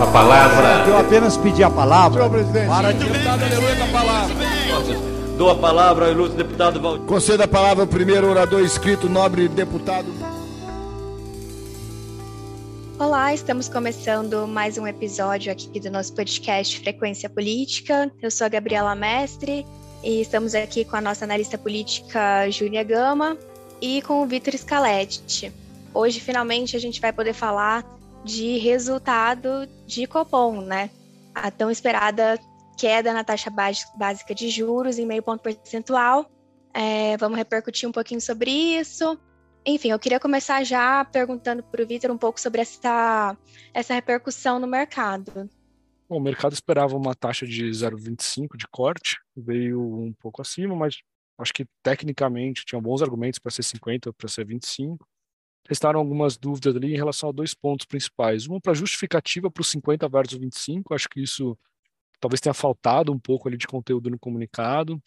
A palavra. Eu apenas pedi a palavra. Senhor presidente. Para deputado, aleluia, com a palavra. Dou a palavra ao ilustre deputado Valdir. Conceda a palavra ao primeiro orador inscrito, nobre deputado. Olá, estamos começando mais um episódio aqui do nosso podcast Frequência Política. Eu sou a Gabriela Mestre e estamos aqui com a nossa analista política Júlia Gama e com o Vitor Scaletti. Hoje, finalmente, a gente vai poder falar de resultado de Copom, né? A tão esperada queda na taxa básica de juros em meio ponto percentual. É, vamos repercutir um pouquinho sobre isso. Enfim, eu queria começar já perguntando para o Vitor um pouco sobre essa, essa repercussão no mercado. Bom, o mercado esperava uma taxa de 0,25 de corte, veio um pouco acima, mas acho que tecnicamente tinha bons argumentos para ser 50 para ser 25. Restaram algumas dúvidas ali em relação a dois pontos principais. Uma para justificativa para os 50 versus 25, acho que isso talvez tenha faltado um pouco ali de conteúdo no comunicado.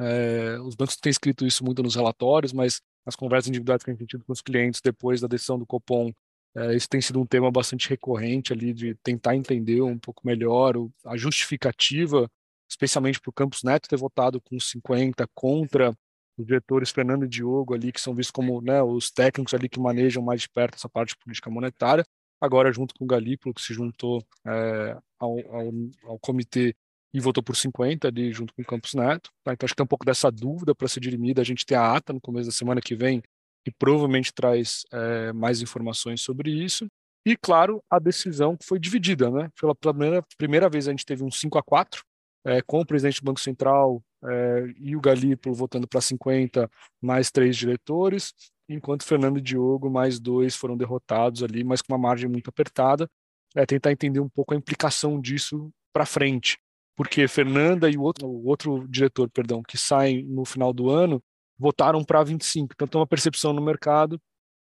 É, os bancos têm escrito isso muito nos relatórios, mas nas conversas individuais que a gente tem tido com os clientes depois da decisão do Copom, é, isso tem sido um tema bastante recorrente ali de tentar entender um pouco melhor o, a justificativa, especialmente para o Campos Neto ter votado com 50 contra os diretores Fernando e Diogo ali, que são vistos como né, os técnicos ali que manejam mais de perto essa parte de política monetária, agora junto com o Galípolo, que se juntou é, ao, ao, ao, comitê e votou por 50 ali junto com o Campos Neto. Tá? Então acho que tem um pouco dessa dúvida para ser dirimida. A gente tem a ata no começo da semana que vem, que provavelmente traz é, mais informações sobre isso. E, claro, a decisão foi dividida. Né? Pela primeira, primeira vez a gente teve um 5 a 4 é, com o presidente do Banco Central é, e o Galípolo votando para 50, mais três diretores, enquanto Fernando e Diogo, mais dois, foram derrotados ali, mas com uma margem muito apertada. É tentar entender um pouco a implicação disso para frente, porque Fernanda e o outro, o outro diretor, perdão, que saem no final do ano, votaram para 25. Então tem uma percepção no mercado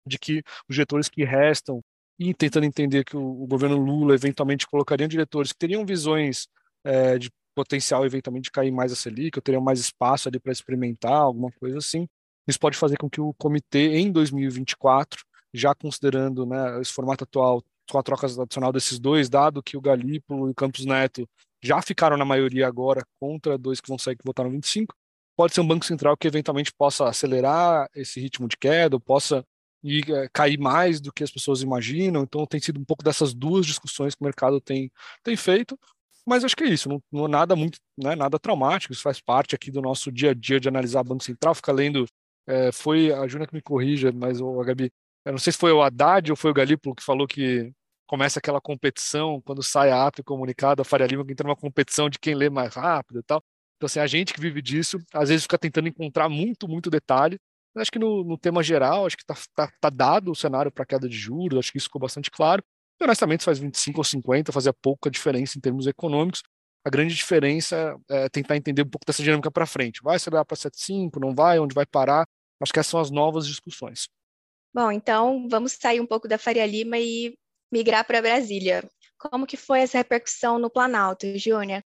de que os diretores que restam e tentando entender que o, o governo Lula eventualmente colocaria diretores que teriam visões é, de potencial eventualmente de cair mais a Selic, eu teria mais espaço ali para experimentar, alguma coisa assim. Isso pode fazer com que o comitê, em 2024, já considerando né, esse formato atual, com a troca adicional desses dois, dado que o Galípolo e o Campos Neto já ficaram na maioria agora contra dois que vão sair que votaram 25, pode ser um banco central que eventualmente possa acelerar esse ritmo de queda, possa ir, é, cair mais do que as pessoas imaginam. Então tem sido um pouco dessas duas discussões que o mercado tem, tem feito. Mas acho que é isso, não, não é nada muito, não é nada traumático, isso faz parte aqui do nosso dia a dia de analisar Banco Central, ficar lendo, é, foi a Júlia que me corrija, mas o Gabi, eu não sei se foi o Haddad ou foi o Galípolo que falou que começa aquela competição, quando sai a ata e comunicado, a Faria Lima que entra numa competição de quem lê mais rápido e tal. Então, assim, a gente que vive disso, às vezes fica tentando encontrar muito, muito detalhe, mas acho que no, no tema geral, acho que está tá, tá dado o cenário para queda de juros, acho que isso ficou bastante claro. E, honestamente, se faz 25 ou 50, fazia pouca diferença em termos econômicos. A grande diferença é tentar entender um pouco dessa dinâmica para frente. Vai acelerar para 7,5, não vai, onde vai parar? Acho que essas são as novas discussões. Bom, então vamos sair um pouco da Faria Lima e migrar para Brasília. Como que foi essa repercussão no Planalto, Júnia?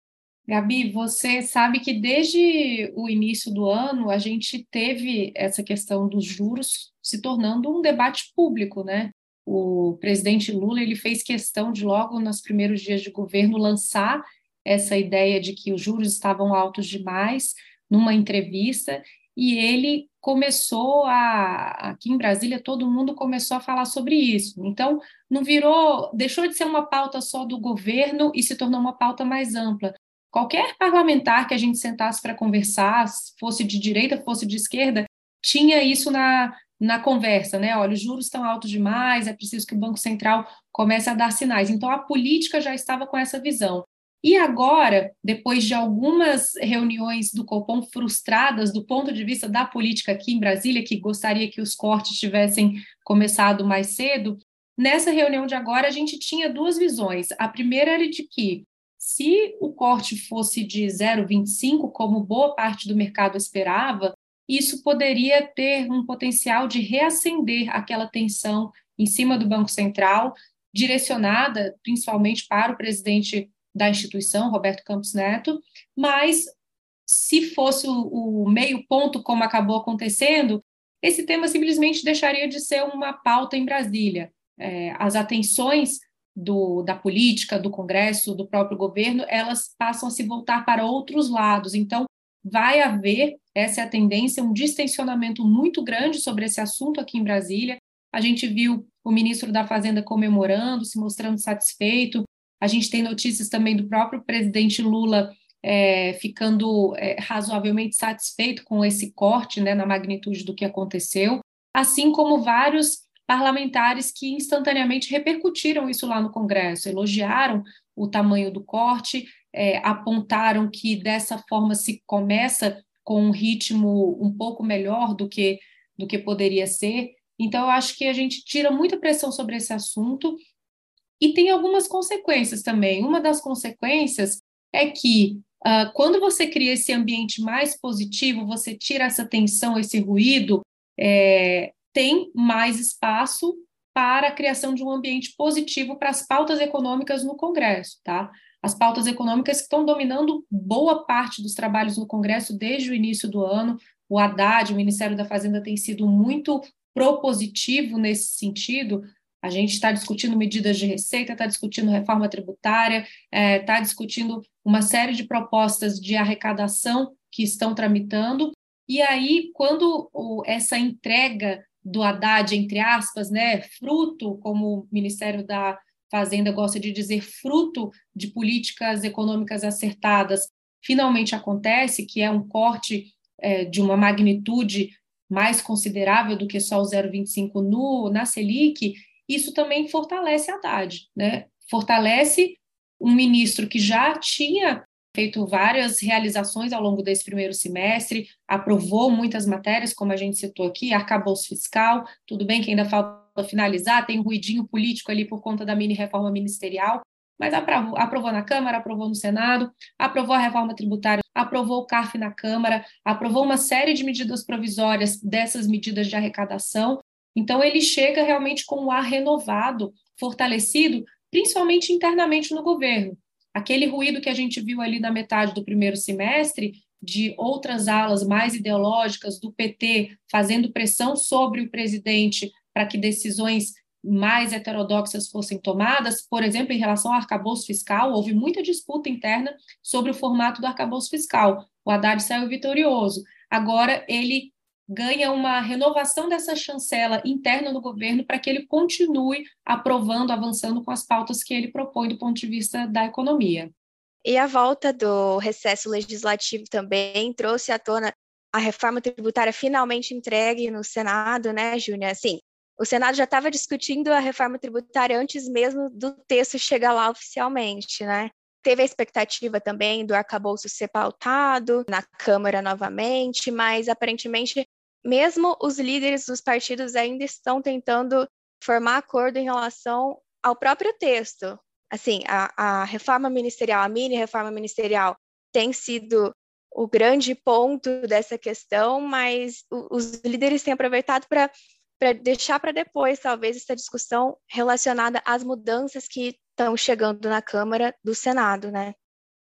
Gabi, você sabe que desde o início do ano a gente teve essa questão dos juros se tornando um debate público, né? O presidente Lula ele fez questão de logo nos primeiros dias de governo lançar essa ideia de que os juros estavam altos demais numa entrevista e ele começou a aqui em Brasília todo mundo começou a falar sobre isso. Então não virou, deixou de ser uma pauta só do governo e se tornou uma pauta mais ampla. Qualquer parlamentar que a gente sentasse para conversar, fosse de direita, fosse de esquerda, tinha isso na, na conversa, né? Olha, os juros estão altos demais, é preciso que o Banco Central comece a dar sinais. Então, a política já estava com essa visão. E agora, depois de algumas reuniões do Copom frustradas do ponto de vista da política aqui em Brasília, que gostaria que os cortes tivessem começado mais cedo, nessa reunião de agora a gente tinha duas visões. A primeira era de que se o corte fosse de 0,25, como boa parte do mercado esperava, isso poderia ter um potencial de reacender aquela tensão em cima do Banco Central, direcionada principalmente para o presidente da instituição, Roberto Campos Neto, mas se fosse o, o meio ponto, como acabou acontecendo, esse tema simplesmente deixaria de ser uma pauta em Brasília. É, as atenções do, da política, do Congresso, do próprio governo, elas passam a se voltar para outros lados. Então, vai haver, essa é a tendência, um distensionamento muito grande sobre esse assunto aqui em Brasília. A gente viu o ministro da Fazenda comemorando, se mostrando satisfeito. A gente tem notícias também do próprio presidente Lula é, ficando é, razoavelmente satisfeito com esse corte né, na magnitude do que aconteceu, assim como vários parlamentares que instantaneamente repercutiram isso lá no Congresso, elogiaram o tamanho do corte, é, apontaram que dessa forma se começa com um ritmo um pouco melhor do que, do que poderia ser. Então, eu acho que a gente tira muita pressão sobre esse assunto e tem algumas consequências também. Uma das consequências é que uh, quando você cria esse ambiente mais positivo, você tira essa tensão, esse ruído, é, tem mais espaço para a criação de um ambiente positivo para as pautas econômicas no Congresso, tá? As pautas econômicas que estão dominando boa parte dos trabalhos no Congresso desde o início do ano. O Haddad, o Ministério da Fazenda, tem sido muito propositivo nesse sentido. A gente está discutindo medidas de receita, está discutindo reforma tributária, está é, discutindo uma série de propostas de arrecadação que estão tramitando. E aí, quando o, essa entrega do Haddad, entre aspas, né, fruto, como o Ministério da Fazenda gosta de dizer, fruto de políticas econômicas acertadas, finalmente acontece, que é um corte é, de uma magnitude mais considerável do que só o 0,25 no na Selic, isso também fortalece a Haddad, né? Fortalece um ministro que já tinha feito várias realizações ao longo desse primeiro semestre, aprovou muitas matérias, como a gente citou aqui, arcabouço fiscal, tudo bem que ainda falta finalizar, tem um ruidinho político ali por conta da mini-reforma ministerial, mas aprovou, aprovou na Câmara, aprovou no Senado, aprovou a reforma tributária, aprovou o CARF na Câmara, aprovou uma série de medidas provisórias dessas medidas de arrecadação, então ele chega realmente com um ar renovado, fortalecido, principalmente internamente no governo. Aquele ruído que a gente viu ali na metade do primeiro semestre, de outras alas mais ideológicas do PT fazendo pressão sobre o presidente para que decisões mais heterodoxas fossem tomadas, por exemplo, em relação ao arcabouço fiscal, houve muita disputa interna sobre o formato do arcabouço fiscal. O Haddad saiu vitorioso. Agora ele ganha uma renovação dessa chancela interna no governo para que ele continue aprovando, avançando com as pautas que ele propõe do ponto de vista da economia. E a volta do recesso legislativo também trouxe à tona a reforma tributária finalmente entregue no Senado, né, Júnia? Assim, o Senado já estava discutindo a reforma tributária antes mesmo do texto chegar lá oficialmente, né? Teve a expectativa também do arcabouço ser pautado na Câmara novamente, mas aparentemente mesmo os líderes dos partidos ainda estão tentando formar acordo em relação ao próprio texto. Assim, a, a reforma ministerial, a mini reforma ministerial, tem sido o grande ponto dessa questão, mas os líderes têm aproveitado para deixar para depois, talvez, essa discussão relacionada às mudanças que estão chegando na Câmara do Senado, né?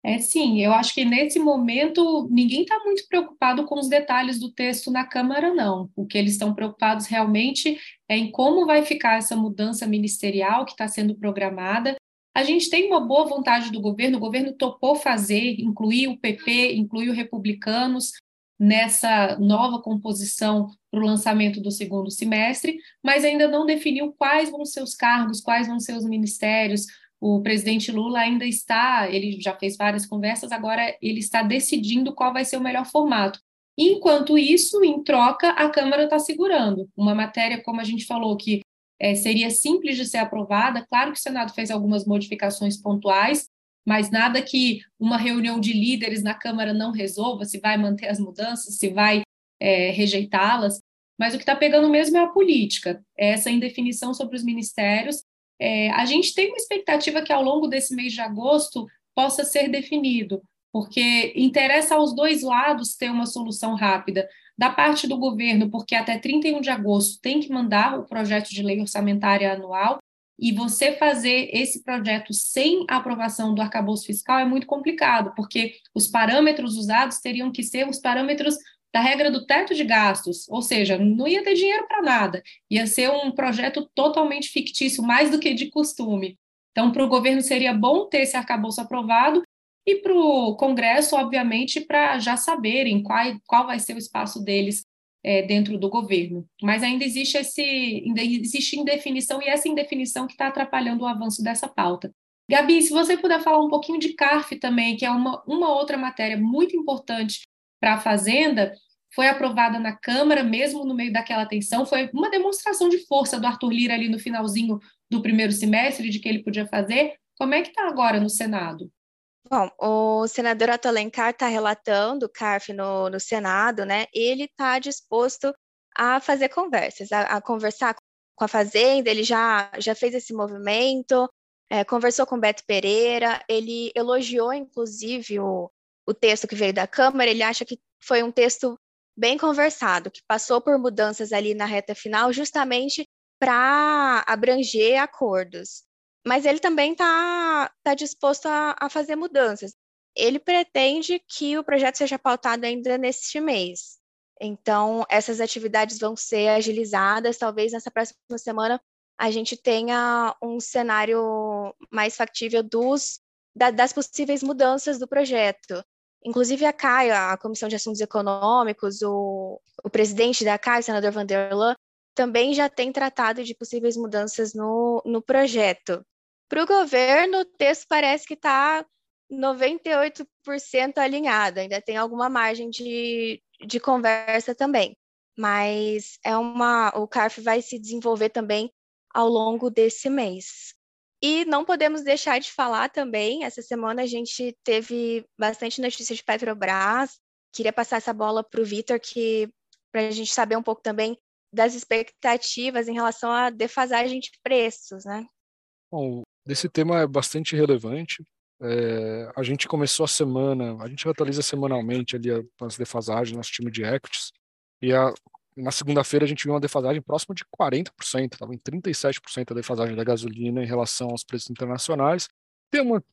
É sim, eu acho que nesse momento ninguém está muito preocupado com os detalhes do texto na Câmara, não. O que eles estão preocupados realmente é em como vai ficar essa mudança ministerial que está sendo programada. A gente tem uma boa vontade do governo, o governo topou fazer, incluir o PP, incluir os republicanos nessa nova composição para o lançamento do segundo semestre, mas ainda não definiu quais vão ser os cargos, quais vão ser os ministérios, o presidente Lula ainda está, ele já fez várias conversas, agora ele está decidindo qual vai ser o melhor formato. Enquanto isso, em troca, a Câmara está segurando. Uma matéria, como a gente falou, que é, seria simples de ser aprovada, claro que o Senado fez algumas modificações pontuais, mas nada que uma reunião de líderes na Câmara não resolva, se vai manter as mudanças, se vai é, rejeitá-las. Mas o que está pegando mesmo é a política, é essa indefinição sobre os ministérios é, a gente tem uma expectativa que ao longo desse mês de agosto possa ser definido, porque interessa aos dois lados ter uma solução rápida. Da parte do governo, porque até 31 de agosto tem que mandar o projeto de lei orçamentária anual, e você fazer esse projeto sem aprovação do arcabouço fiscal é muito complicado, porque os parâmetros usados teriam que ser os parâmetros da regra do teto de gastos, ou seja, não ia ter dinheiro para nada, ia ser um projeto totalmente fictício, mais do que de costume. Então, para o governo seria bom ter esse arcabouço aprovado e para o Congresso, obviamente, para já saberem qual, qual vai ser o espaço deles é, dentro do governo. Mas ainda existe, esse, ainda existe indefinição e essa indefinição que está atrapalhando o avanço dessa pauta. Gabi, se você puder falar um pouquinho de CARF também, que é uma, uma outra matéria muito importante para a Fazenda, foi aprovada na Câmara, mesmo no meio daquela tensão, foi uma demonstração de força do Arthur Lira ali no finalzinho do primeiro semestre, de que ele podia fazer. Como é que está agora no Senado? Bom, o senador Otto Alencar está relatando o CARF no, no Senado, né? Ele está disposto a fazer conversas, a, a, conversar com a Fazenda, ele já, já fez esse movimento, é, conversou com Beto Pereira, ele elogiou, inclusive, o, o texto que veio da Câmara, ele acha que foi um texto bem conversado, que passou por mudanças ali na reta final, justamente para abranger acordos. Mas ele também está tá disposto a, a fazer mudanças. Ele pretende que o projeto seja pautado ainda neste mês. Então, essas atividades vão ser agilizadas. Talvez nessa próxima semana a gente tenha um cenário mais factível dos, da, das possíveis mudanças do projeto. Inclusive a CAI, a Comissão de Assuntos Econômicos, o, o presidente da CAI, o senador Vanderlan, também já tem tratado de possíveis mudanças no, no projeto. Para o governo, o texto parece que está 98% alinhado, ainda tem alguma margem de, de conversa também. Mas é uma, o CARF vai se desenvolver também ao longo desse mês. E não podemos deixar de falar também, essa semana a gente teve bastante notícia de Petrobras. Queria passar essa bola para o Vitor, que para a gente saber um pouco também das expectativas em relação à defasagem de preços, né? Bom, esse tema é bastante relevante. É, a gente começou a semana, a gente atualiza semanalmente ali as defasagens, nosso time de equities, e a, na segunda-feira a gente viu uma defasagem próxima de 40%, estava em 37% a defasagem da gasolina em relação aos preços internacionais. Tem uma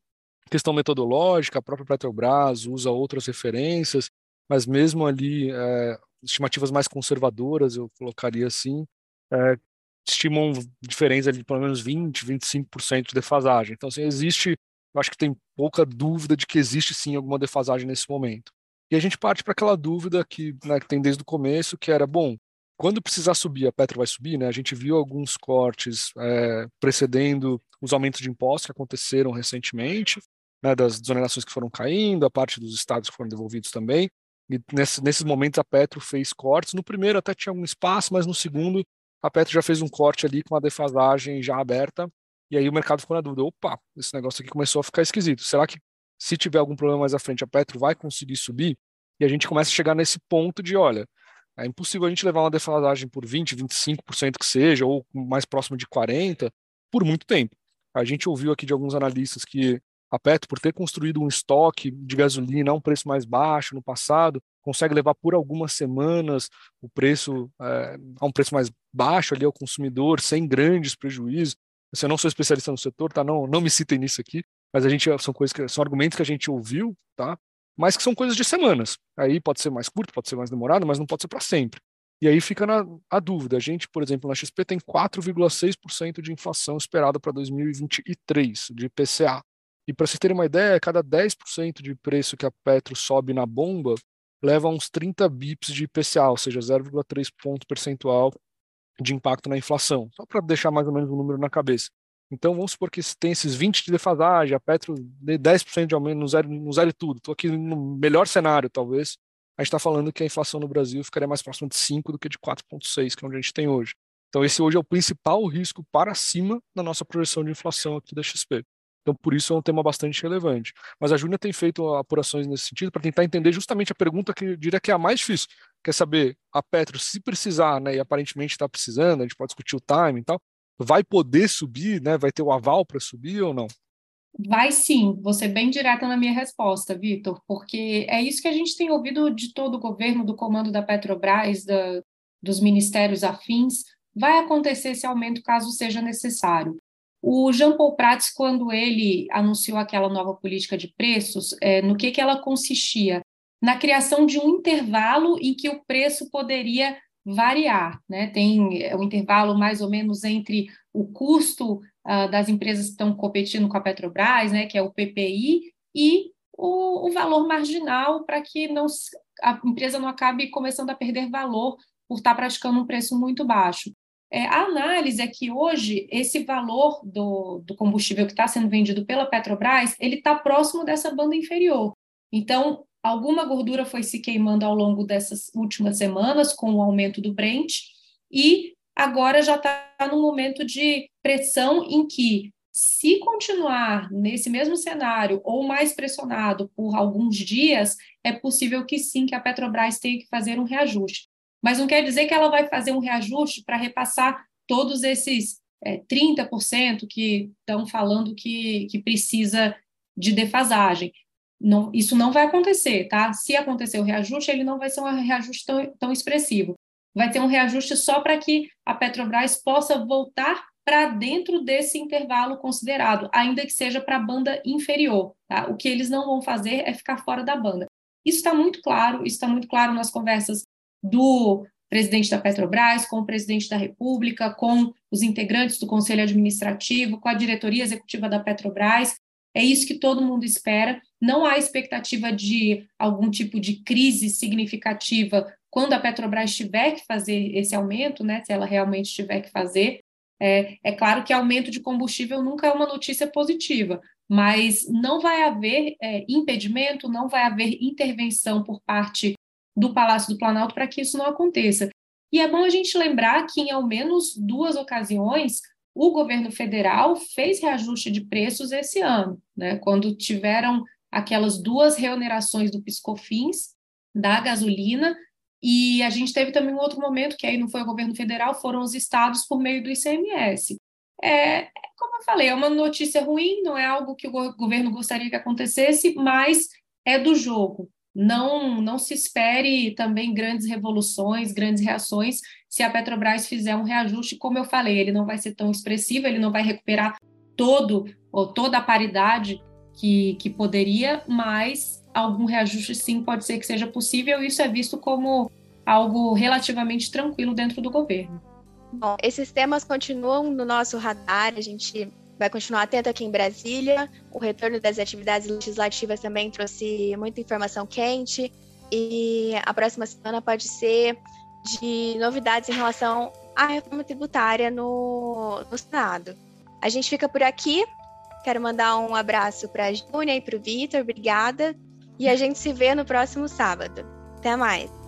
questão metodológica, a própria Petrobras usa outras referências, mas mesmo ali, é, estimativas mais conservadoras, eu colocaria assim, é, estimam diferença de pelo menos 20, 25% de defasagem. Então, assim, existe, eu acho que tem pouca dúvida de que existe sim alguma defasagem nesse momento. E a gente parte para aquela dúvida que, né, que tem desde o começo, que era, bom, quando precisar subir, a Petro vai subir, né? A gente viu alguns cortes é, precedendo os aumentos de impostos que aconteceram recentemente, né, das desonerações que foram caindo, a parte dos estados que foram devolvidos também. E nesse, nesses momentos a Petro fez cortes. No primeiro até tinha algum espaço, mas no segundo a Petro já fez um corte ali com a defasagem já aberta. E aí o mercado ficou na dúvida: opa, esse negócio aqui começou a ficar esquisito. Será que se tiver algum problema mais à frente, a Petro vai conseguir subir, e a gente começa a chegar nesse ponto de, olha, é impossível a gente levar uma defasagem por 20, 25% que seja, ou mais próximo de 40%, por muito tempo. A gente ouviu aqui de alguns analistas que a Petro, por ter construído um estoque de gasolina a um preço mais baixo no passado, consegue levar por algumas semanas o preço é, a um preço mais baixo ali ao consumidor, sem grandes prejuízos. Eu não sou especialista no setor, tá? Não, não me citem nisso aqui, mas a gente são coisas que são argumentos que a gente ouviu, tá? Mas que são coisas de semanas. Aí pode ser mais curto, pode ser mais demorado, mas não pode ser para sempre. E aí fica na, a dúvida. A gente, por exemplo, na XP tem 4,6% de inflação esperada para 2023 de IPCA. E para vocês terem uma ideia, cada 10% de preço que a Petro sobe na bomba leva uns 30 bips de IPCA, ou seja, 0,3 ponto percentual de impacto na inflação. Só para deixar mais ou menos o um número na cabeça. Então vamos supor que tem esses 20 de defasagem, a Petro dê 10% de aumento no zero, no zero tudo. Estou aqui no melhor cenário, talvez. A gente está falando que a inflação no Brasil ficaria mais próxima de 5 do que de 4,6, que é onde a gente tem hoje. Então esse hoje é o principal risco para cima na nossa projeção de inflação aqui da XP. Então, por isso é um tema bastante relevante. Mas a Júnia tem feito apurações nesse sentido para tentar entender justamente a pergunta que eu diria que é a mais difícil, quer saber, a Petro, se precisar, né, e aparentemente está precisando, a gente pode discutir o time e tal, vai poder subir, né? Vai ter o aval para subir ou não? Vai sim, vou ser bem direta na minha resposta, Vitor, porque é isso que a gente tem ouvido de todo o governo, do comando da Petrobras, da, dos ministérios afins. Vai acontecer esse aumento caso seja necessário. O Jean Paul Prats, quando ele anunciou aquela nova política de preços, é, no que, que ela consistia? Na criação de um intervalo em que o preço poderia variar, né? Tem é, um intervalo mais ou menos entre o custo uh, das empresas que estão competindo com a Petrobras, né, que é o PPI, e o, o valor marginal para que não, a empresa não acabe começando a perder valor por estar praticando um preço muito baixo. É, a análise é que hoje esse valor do, do combustível que está sendo vendido pela Petrobras ele está próximo dessa banda inferior. Então, alguma gordura foi se queimando ao longo dessas últimas semanas com o aumento do Brent e agora já está num momento de pressão em que se continuar nesse mesmo cenário ou mais pressionado por alguns dias, é possível que sim, que a Petrobras tenha que fazer um reajuste. Mas não quer dizer que ela vai fazer um reajuste para repassar todos esses é, 30% que estão falando que, que precisa de defasagem. Não, isso não vai acontecer, tá? Se acontecer o reajuste, ele não vai ser um reajuste tão, tão expressivo. Vai ter um reajuste só para que a Petrobras possa voltar para dentro desse intervalo considerado, ainda que seja para a banda inferior. Tá? O que eles não vão fazer é ficar fora da banda. Isso está muito claro, isso está muito claro nas conversas do presidente da Petrobras, com o presidente da República, com os integrantes do Conselho Administrativo, com a diretoria executiva da Petrobras. É isso que todo mundo espera. Não há expectativa de algum tipo de crise significativa quando a Petrobras tiver que fazer esse aumento, né, se ela realmente tiver que fazer. É, é claro que aumento de combustível nunca é uma notícia positiva, mas não vai haver é, impedimento, não vai haver intervenção por parte do Palácio do Planalto para que isso não aconteça. E é bom a gente lembrar que, em ao menos duas ocasiões, o governo federal fez reajuste de preços esse ano, né? quando tiveram aquelas duas reonerações do Piscofins, da gasolina, e a gente teve também um outro momento, que aí não foi o governo federal, foram os estados por meio do ICMS. É, como eu falei, é uma notícia ruim, não é algo que o governo gostaria que acontecesse, mas é do jogo. Não, não se espere também grandes revoluções, grandes reações, se a Petrobras fizer um reajuste, como eu falei, ele não vai ser tão expressivo, ele não vai recuperar todo ou toda a paridade que, que poderia, mas algum reajuste sim pode ser que seja possível, e isso é visto como algo relativamente tranquilo dentro do governo. Bom, esses temas continuam no nosso radar, a gente vai continuar atento aqui em Brasília. O retorno das atividades legislativas também trouxe muita informação quente, e a próxima semana pode ser de novidades em relação à reforma tributária no, no Senado. A gente fica por aqui. Quero mandar um abraço para a Júnia e para o Vitor, obrigada. E a gente se vê no próximo sábado. Até mais!